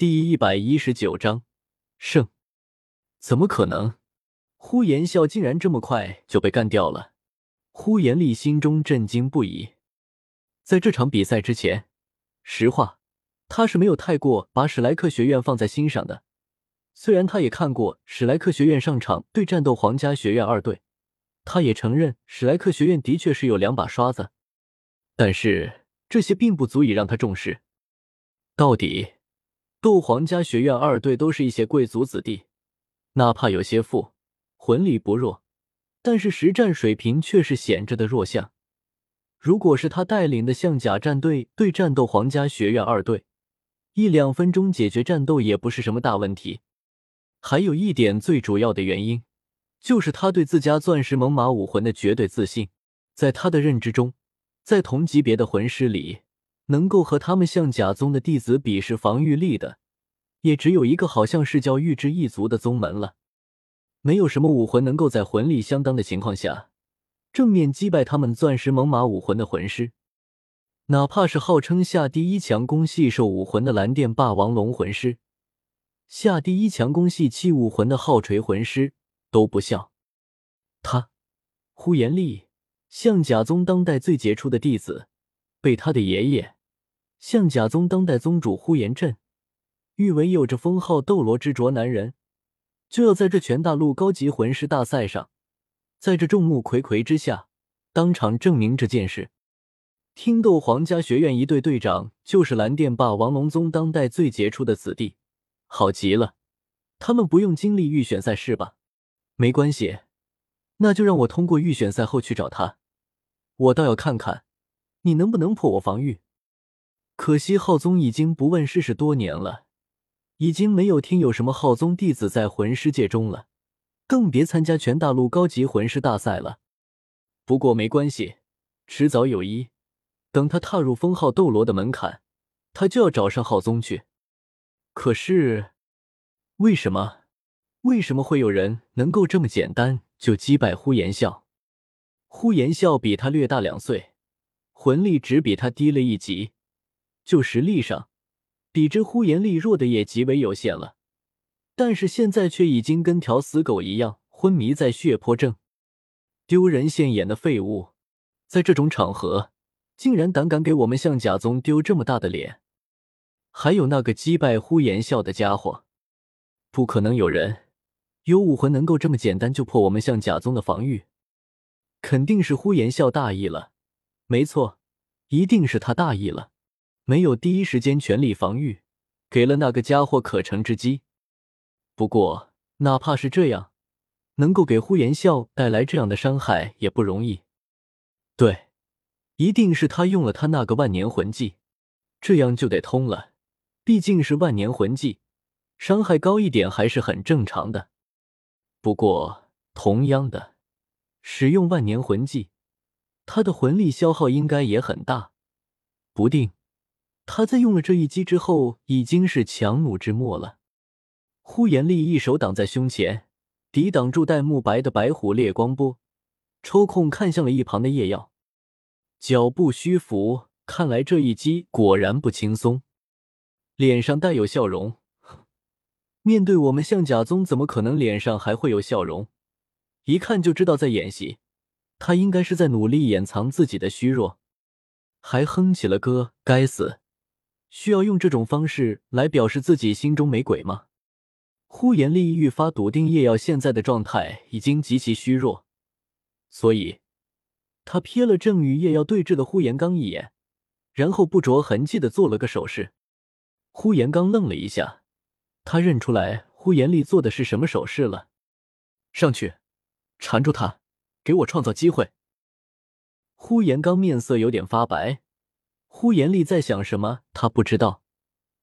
第一百一十九章胜，怎么可能？呼延笑竟然这么快就被干掉了！呼延丽心中震惊不已。在这场比赛之前，实话，他是没有太过把史莱克学院放在心上的。虽然他也看过史莱克学院上场对战斗皇家学院二队，他也承认史莱克学院的确是有两把刷子，但是这些并不足以让他重视。到底，斗皇家学院二队都是一些贵族子弟，哪怕有些富，魂力不弱，但是实战水平却是显着的弱项。如果是他带领的象甲战队对战斗皇家学院二队，一两分钟解决战斗也不是什么大问题。还有一点最主要的原因，就是他对自家钻石猛犸武魂的绝对自信。在他的认知中，在同级别的魂师里，能够和他们象甲宗的弟子比试防御力的，也只有一个，好像是叫玉之一族的宗门了。没有什么武魂能够在魂力相当的情况下。正面击败他们钻石猛犸武魂的魂师，哪怕是号称下第一强攻系兽武魂的蓝电霸王龙魂师，下第一强攻系器武魂的昊锤魂师都不像他。呼延丽，象甲宗当代最杰出的弟子，被他的爷爷，象甲宗当代宗主呼延震誉为有着封号“斗罗之卓”男人，就要在这全大陆高级魂师大赛上。在这众目睽睽之下，当场证明这件事。听斗皇家学院一队队长就是蓝电霸王龙宗当代最杰出的子弟，好极了。他们不用经历预选赛是吧？没关系，那就让我通过预选赛后去找他。我倒要看看你能不能破我防御。可惜浩宗已经不问世事多年了，已经没有听有什么浩宗弟子在魂师界中了。更别参加全大陆高级魂师大赛了。不过没关系，迟早有一，等他踏入封号斗罗的门槛，他就要找上浩宗去。可是，为什么？为什么会有人能够这么简单就击败呼延笑？呼延笑比他略大两岁，魂力只比他低了一级，就实力上，比之呼延力弱的也极为有限了。但是现在却已经跟条死狗一样昏迷在血泊症，丢人现眼的废物，在这种场合竟然胆敢给我们象甲宗丢这么大的脸！还有那个击败呼延笑的家伙，不可能有人有武魂能够这么简单就破我们象甲宗的防御，肯定是呼延笑大意了。没错，一定是他大意了，没有第一时间全力防御，给了那个家伙可乘之机。不过，哪怕是这样，能够给呼延笑带来这样的伤害也不容易。对，一定是他用了他那个万年魂技，这样就得通了。毕竟是万年魂技，伤害高一点还是很正常的。不过，同样的，使用万年魂技，他的魂力消耗应该也很大。不定，他在用了这一击之后，已经是强弩之末了。呼延丽一手挡在胸前，抵挡住戴沐白的白虎烈光波，抽空看向了一旁的叶耀，脚步虚浮，看来这一击果然不轻松，脸上带有笑容。面对我们象甲宗，怎么可能脸上还会有笑容？一看就知道在演戏，他应该是在努力掩藏自己的虚弱，还哼起了歌。该死，需要用这种方式来表示自己心中没鬼吗？呼延丽愈发笃定叶耀现在的状态已经极其虚弱，所以，他瞥了正与叶耀对峙的呼延刚一眼，然后不着痕迹的做了个手势。呼延刚愣了一下，他认出来呼延丽做的是什么手势了。上去，缠住他，给我创造机会。呼延刚面色有点发白，呼延丽在想什么，他不知道。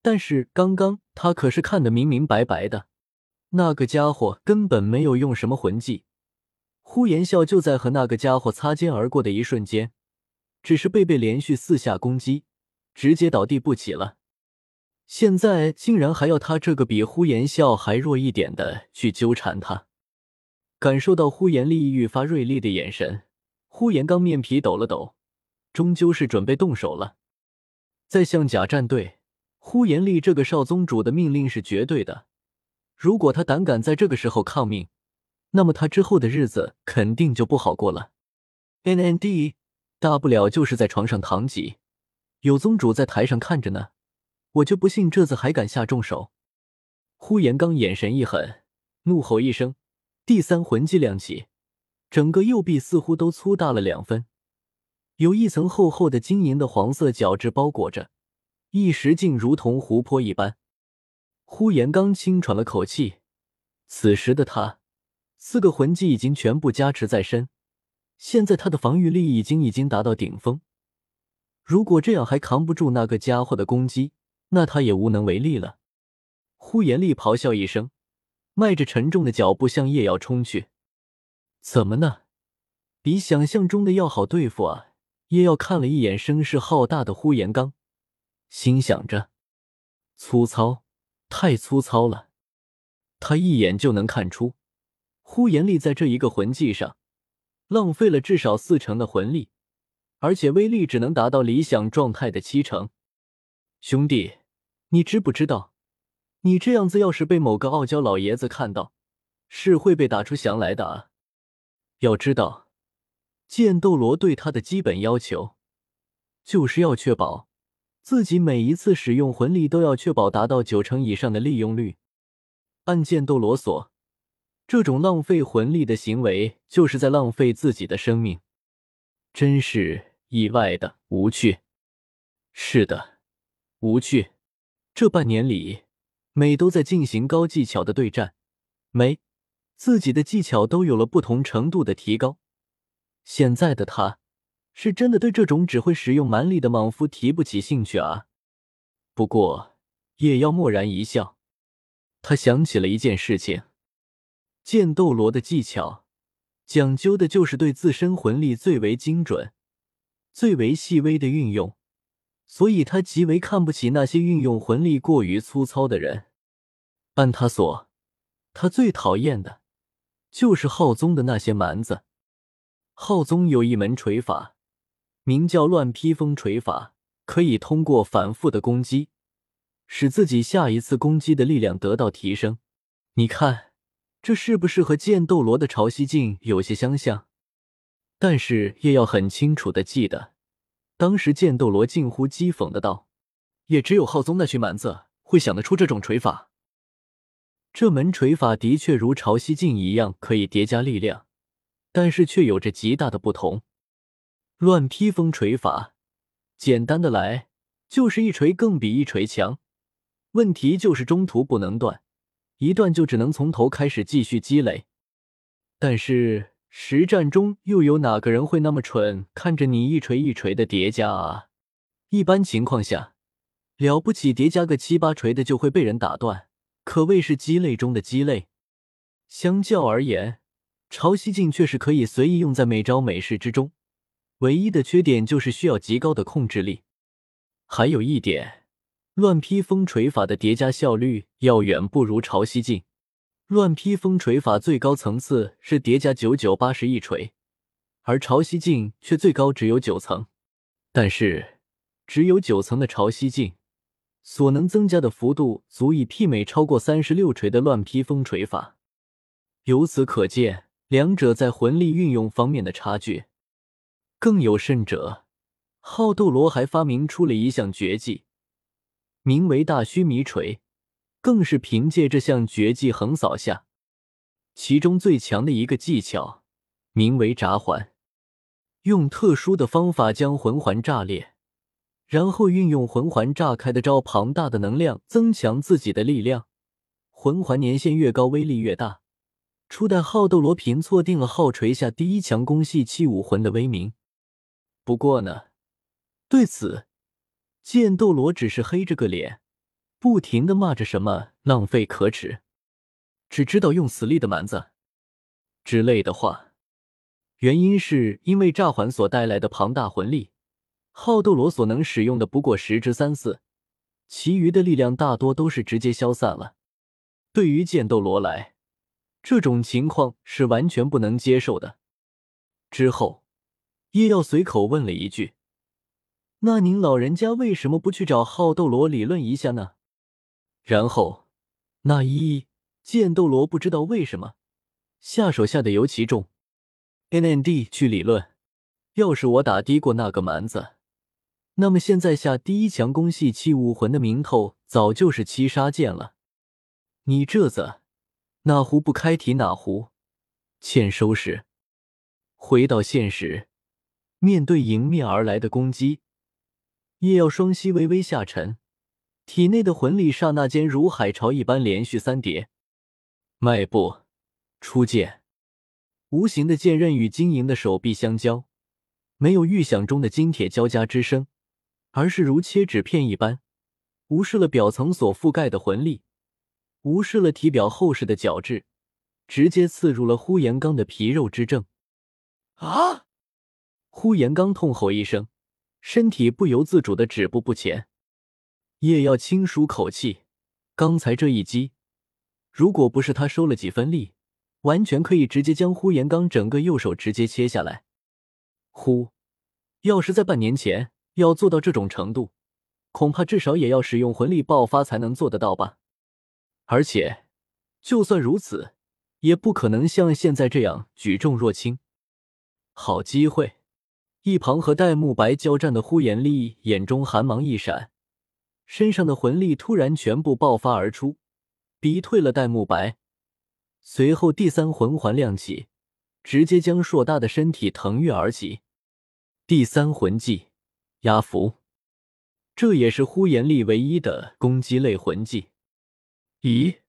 但是刚刚他可是看得明明白白的，那个家伙根本没有用什么魂技，呼延笑就在和那个家伙擦肩而过的一瞬间，只是被被连续四下攻击，直接倒地不起了。现在竟然还要他这个比呼延笑还弱一点的去纠缠他，感受到呼延丽愈发锐利的眼神，呼延刚面皮抖了抖，终究是准备动手了，在象甲战队。呼延丽这个少宗主的命令是绝对的，如果他胆敢在这个时候抗命，那么他之后的日子肯定就不好过了。N N D，大不了就是在床上躺几，有宗主在台上看着呢，我就不信这次还敢下重手。呼延刚眼神一狠，怒吼一声，第三魂技亮起，整个右臂似乎都粗大了两分。有一层厚厚的晶莹的黄色角质包裹着，一时竟如同湖泊一般。呼延刚轻喘了口气，此时的他，四个魂技已经全部加持在身，现在他的防御力已经已经达到顶峰。如果这样还扛不住那个家伙的攻击，那他也无能为力了。呼延丽咆哮一声，迈着沉重的脚步向叶瑶冲去。怎么呢？比想象中的要好对付啊！叶耀看了一眼声势浩大的呼延刚，心想着：粗糙，太粗糙了。他一眼就能看出，呼延力在这一个魂技上浪费了至少四成的魂力，而且威力只能达到理想状态的七成。兄弟，你知不知道，你这样子要是被某个傲娇老爷子看到，是会被打出翔来的啊！要知道。剑斗罗对他的基本要求，就是要确保自己每一次使用魂力都要确保达到九成以上的利用率。按剑斗罗所，这种浪费魂力的行为，就是在浪费自己的生命，真是意外的无趣。是的，无趣。这半年里，每都在进行高技巧的对战，每自己的技巧都有了不同程度的提高。现在的他，是真的对这种只会使用蛮力的莽夫提不起兴趣啊。不过叶妖蓦然一笑，他想起了一件事情：剑斗罗的技巧讲究的就是对自身魂力最为精准、最为细微的运用，所以他极为看不起那些运用魂力过于粗糙的人。按他所，他最讨厌的就是浩宗的那些蛮子。浩宗有一门锤法，名叫乱披风锤法，可以通过反复的攻击，使自己下一次攻击的力量得到提升。你看，这是不是和剑斗罗的潮汐镜有些相像？但是叶耀很清楚的记得，当时剑斗罗近乎讥讽的道：“也只有浩宗那群蛮子会想得出这种锤法。这门锤法的确如潮汐镜一样，可以叠加力量。”但是却有着极大的不同。乱披风锤法，简单的来，就是一锤更比一锤强。问题就是中途不能断，一断就只能从头开始继续积累。但是实战中又有哪个人会那么蠢，看着你一锤一锤的叠加啊？一般情况下，了不起叠加个七八锤的就会被人打断，可谓是鸡肋中的鸡肋。相较而言。潮汐镜却是可以随意用在每招每式之中，唯一的缺点就是需要极高的控制力。还有一点，乱披风锤法的叠加效率要远不如潮汐镜。乱披风锤法最高层次是叠加九九八十一锤，而潮汐镜却最高只有九层。但是，只有九层的潮汐镜所能增加的幅度，足以媲美超过三十六锤的乱披风锤法。由此可见。两者在魂力运用方面的差距，更有甚者，好斗罗还发明出了一项绝技，名为大须弥锤，更是凭借这项绝技横扫下，其中最强的一个技巧，名为炸环，用特殊的方法将魂环炸裂，然后运用魂环炸开的招庞大的能量增强自己的力量，魂环年限越高，威力越大。初代好斗罗凭错定了号锤下第一强攻系七武魂的威名。不过呢，对此剑斗罗只是黑着个脸，不停的骂着什么浪费可耻，只知道用死力的蛮子之类的话。原因是因为炸环所带来的庞大魂力，好斗罗所能使用的不过十之三四，其余的力量大多都是直接消散了。对于剑斗罗来，这种情况是完全不能接受的。之后，叶耀随口问了一句：“那您老人家为什么不去找好斗罗理论一下呢？然后，那一剑斗罗不知道为什么下手下的尤其重。N N D 去理论，要是我打低过那个蛮子，那么现在下第一强攻系七武魂的名头早就是七杀剑了。你这子哪壶不开提哪壶，欠收拾。回到现实，面对迎面而来的攻击，叶耀双膝微微下沉，体内的魂力刹那间如海潮一般连续三叠，迈步出剑。无形的剑刃与晶莹的手臂相交，没有预想中的金铁交加之声，而是如切纸片一般，无视了表层所覆盖的魂力，无视了体表厚实的角质，直接刺入了呼延刚的皮肉之正。啊！呼延刚痛吼一声，身体不由自主的止步不前。叶耀轻舒口气，刚才这一击，如果不是他收了几分力。完全可以直接将呼延刚整个右手直接切下来。呼，要是在半年前要做到这种程度，恐怕至少也要使用魂力爆发才能做得到吧。而且，就算如此，也不可能像现在这样举重若轻。好机会！一旁和戴沐白交战的呼延丽眼中寒芒一闪，身上的魂力突然全部爆发而出，逼退了戴沐白。随后，第三魂环亮起，直接将硕大的身体腾跃而起。第三魂技压服，这也是呼延力唯一的攻击类魂技。咦？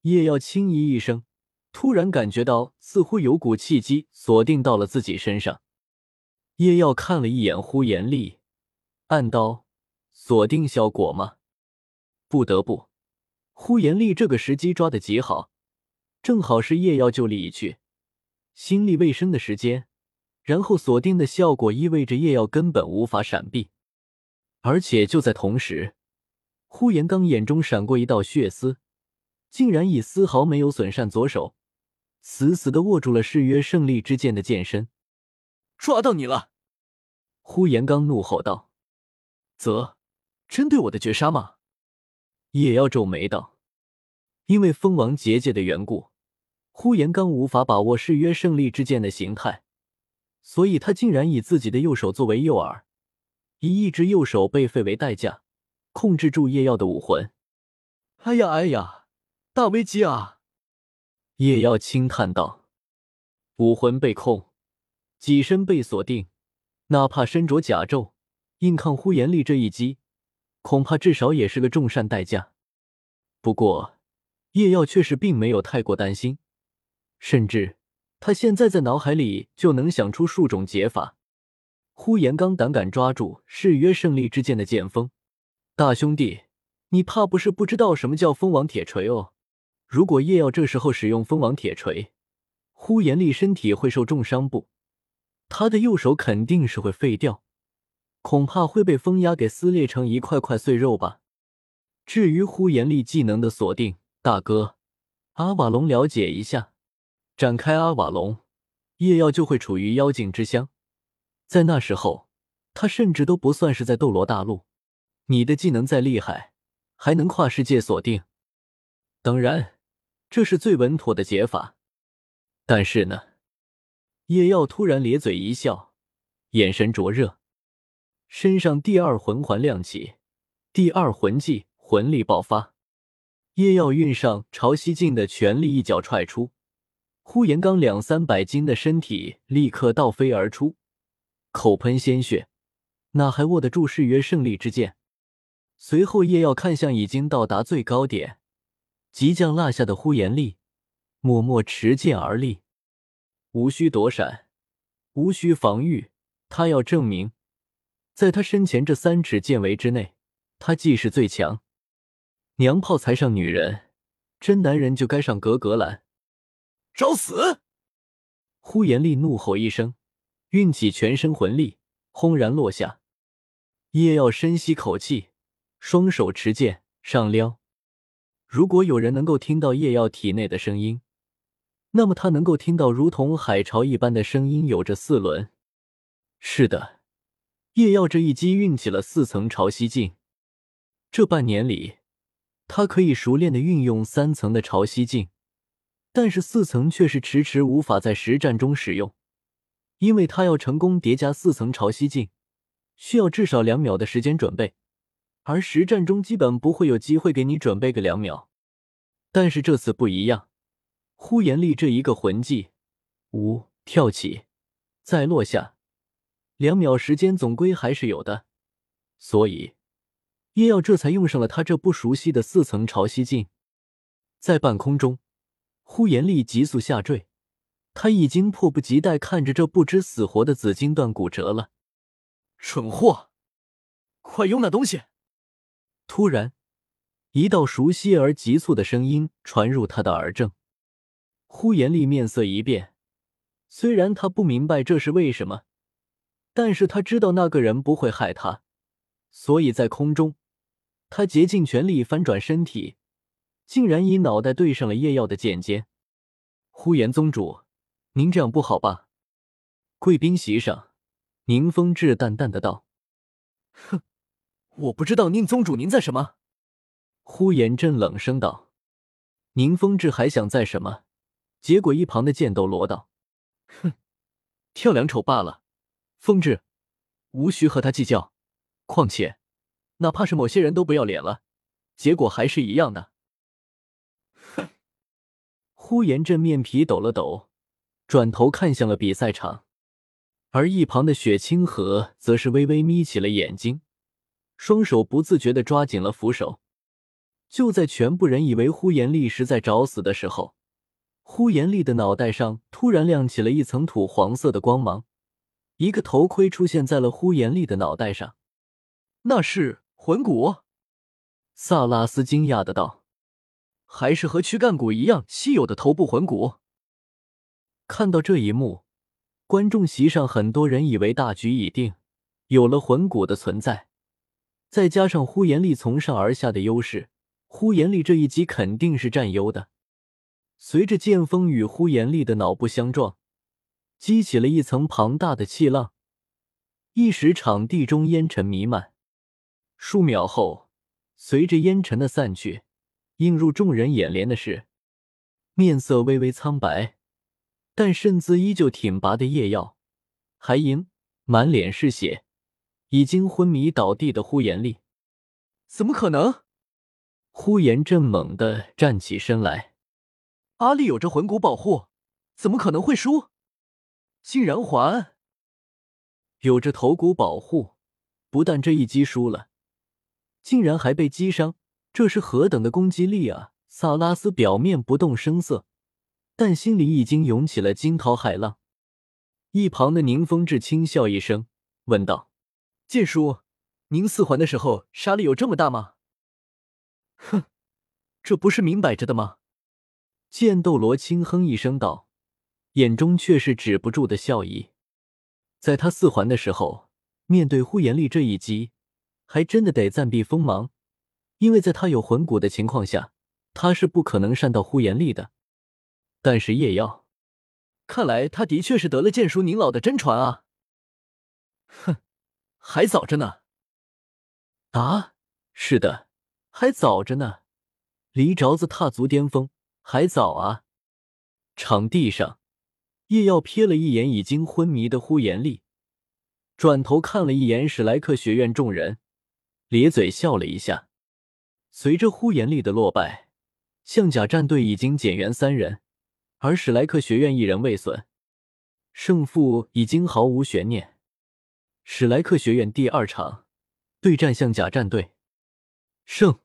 叶耀轻咦一声，突然感觉到似乎有股气机锁定到了自己身上。叶耀看了一眼呼延力，暗道：锁定效果吗？不得不，呼延力这个时机抓得极好。正好是叶耀就力已去，心力未生的时间，然后锁定的效果意味着叶耀根本无法闪避，而且就在同时，呼延刚眼中闪过一道血丝，竟然以丝毫没有损伤左手，死死的握住了誓约胜利之剑的剑身。抓到你了！呼延刚怒吼道：“则，针对我的绝杀吗？”叶耀皱眉道：“因为蜂王结界的缘故。”呼延刚无法把握誓约胜利之剑的形态，所以他竟然以自己的右手作为诱饵，以一只右手被废为代价，控制住叶耀的武魂。哎呀哎呀，大危机啊！叶耀轻叹道：“武魂被控，己身被锁定，哪怕身着甲胄，硬抗呼延力这一击，恐怕至少也是个重善代价。”不过，叶耀却是并没有太过担心。甚至，他现在在脑海里就能想出数种解法。呼延刚胆敢抓住誓约胜利之剑的剑锋，大兄弟，你怕不是不知道什么叫蜂王铁锤哦？如果叶耀这时候使用蜂王铁锤，呼延力身体会受重伤不？他的右手肯定是会废掉，恐怕会被风压给撕裂成一块块碎肉吧。至于呼延力技能的锁定，大哥阿瓦隆了解一下。展开阿瓦隆，叶耀就会处于妖境之乡。在那时候，他甚至都不算是在斗罗大陆。你的技能再厉害，还能跨世界锁定。当然，这是最稳妥的解法。但是呢，叶耀突然咧嘴一笑，眼神灼热，身上第二魂环亮起，第二魂技魂力爆发。叶耀运上潮汐镜的全力一脚踹出。呼延刚两三百斤的身体立刻倒飞而出，口喷鲜血，哪还握得住誓约胜利之剑？随后，叶耀看向已经到达最高点、即将落下的呼延力，默默持剑而立，无需躲闪，无需防御，他要证明，在他身前这三尺剑围之内，他既是最强。娘炮才上女人，真男人就该上格格兰。找死！呼延力怒吼一声，运起全身魂力，轰然落下。叶耀深吸口气，双手持剑上撩。如果有人能够听到叶耀体内的声音，那么他能够听到如同海潮一般的声音，有着四轮。是的，叶耀这一击运起了四层潮汐镜。这半年里，他可以熟练的运用三层的潮汐镜，但是四层却是迟迟无法在实战中使用，因为他要成功叠加四层潮汐镜，需要至少两秒的时间准备，而实战中基本不会有机会给你准备个两秒。但是这次不一样，呼延力这一个魂技，五跳起，再落下，两秒时间总归还是有的，所以。叶耀这才用上了他这不熟悉的四层潮汐镜，在半空中，呼延力急速下坠，他已经迫不及待看着这不知死活的紫金断骨折了。蠢货，快用那东西！突然，一道熟悉而急促的声音传入他的耳正，呼延力面色一变，虽然他不明白这是为什么，但是他知道那个人不会害他，所以在空中。他竭尽全力翻转身体，竟然以脑袋对上了叶耀的剑尖。呼延宗主，您这样不好吧？贵宾席上，宁风致淡淡的道：“哼，我不知道宁宗主您在什么。”呼延震冷声道。宁风致还想在什么，结果一旁的剑斗罗道：“哼，跳梁丑罢了。风致，无需和他计较。况且……”哪怕是某些人都不要脸了，结果还是一样的。哼！呼延震面皮抖了抖，转头看向了比赛场，而一旁的雪清河则是微微眯起了眼睛，双手不自觉的抓紧了扶手。就在全部人以为呼延力是在找死的时候，呼延力的脑袋上突然亮起了一层土黄色的光芒，一个头盔出现在了呼延力的脑袋上，那是。魂骨，萨拉斯惊讶的道：“还是和躯干骨一样稀有的头部魂骨。”看到这一幕，观众席上很多人以为大局已定，有了魂骨的存在，再加上呼延力从上而下的优势，呼延力这一击肯定是占优的。随着剑锋与呼延力的脑部相撞，激起了一层庞大的气浪，一时场地中烟尘弥漫。数秒后，随着烟尘的散去，映入众人眼帘的是面色微微苍白，但身姿依旧挺拔的叶耀，还迎满脸是血、已经昏迷倒地的呼延力。怎么可能？呼延震猛地站起身来。阿力有着魂骨保护，怎么可能会输？竟然还有着头骨保护，不但这一击输了。竟然还被击伤，这是何等的攻击力啊！萨拉斯表面不动声色，但心里已经涌起了惊涛骇浪。一旁的宁风致轻笑一声，问道：“剑叔，您四环的时候杀力有这么大吗？”“哼，这不是明摆着的吗？”剑斗罗轻哼一声道，眼中却是止不住的笑意。在他四环的时候，面对呼延力这一击。还真的得暂避锋芒，因为在他有魂骨的情况下，他是不可能善到呼延力的。但是叶耀，看来他的确是得了剑叔您老的真传啊！还早着呢。啊，是的，还早着呢，离着子踏足巅峰还早啊。场地上，叶耀瞥了一眼已经昏迷的呼延力，转头看了一眼史莱克学院众人。咧嘴笑了一下。随着呼延力的落败，象甲战队已经减员三人，而史莱克学院一人未损，胜负已经毫无悬念。史莱克学院第二场对战象甲战队，胜。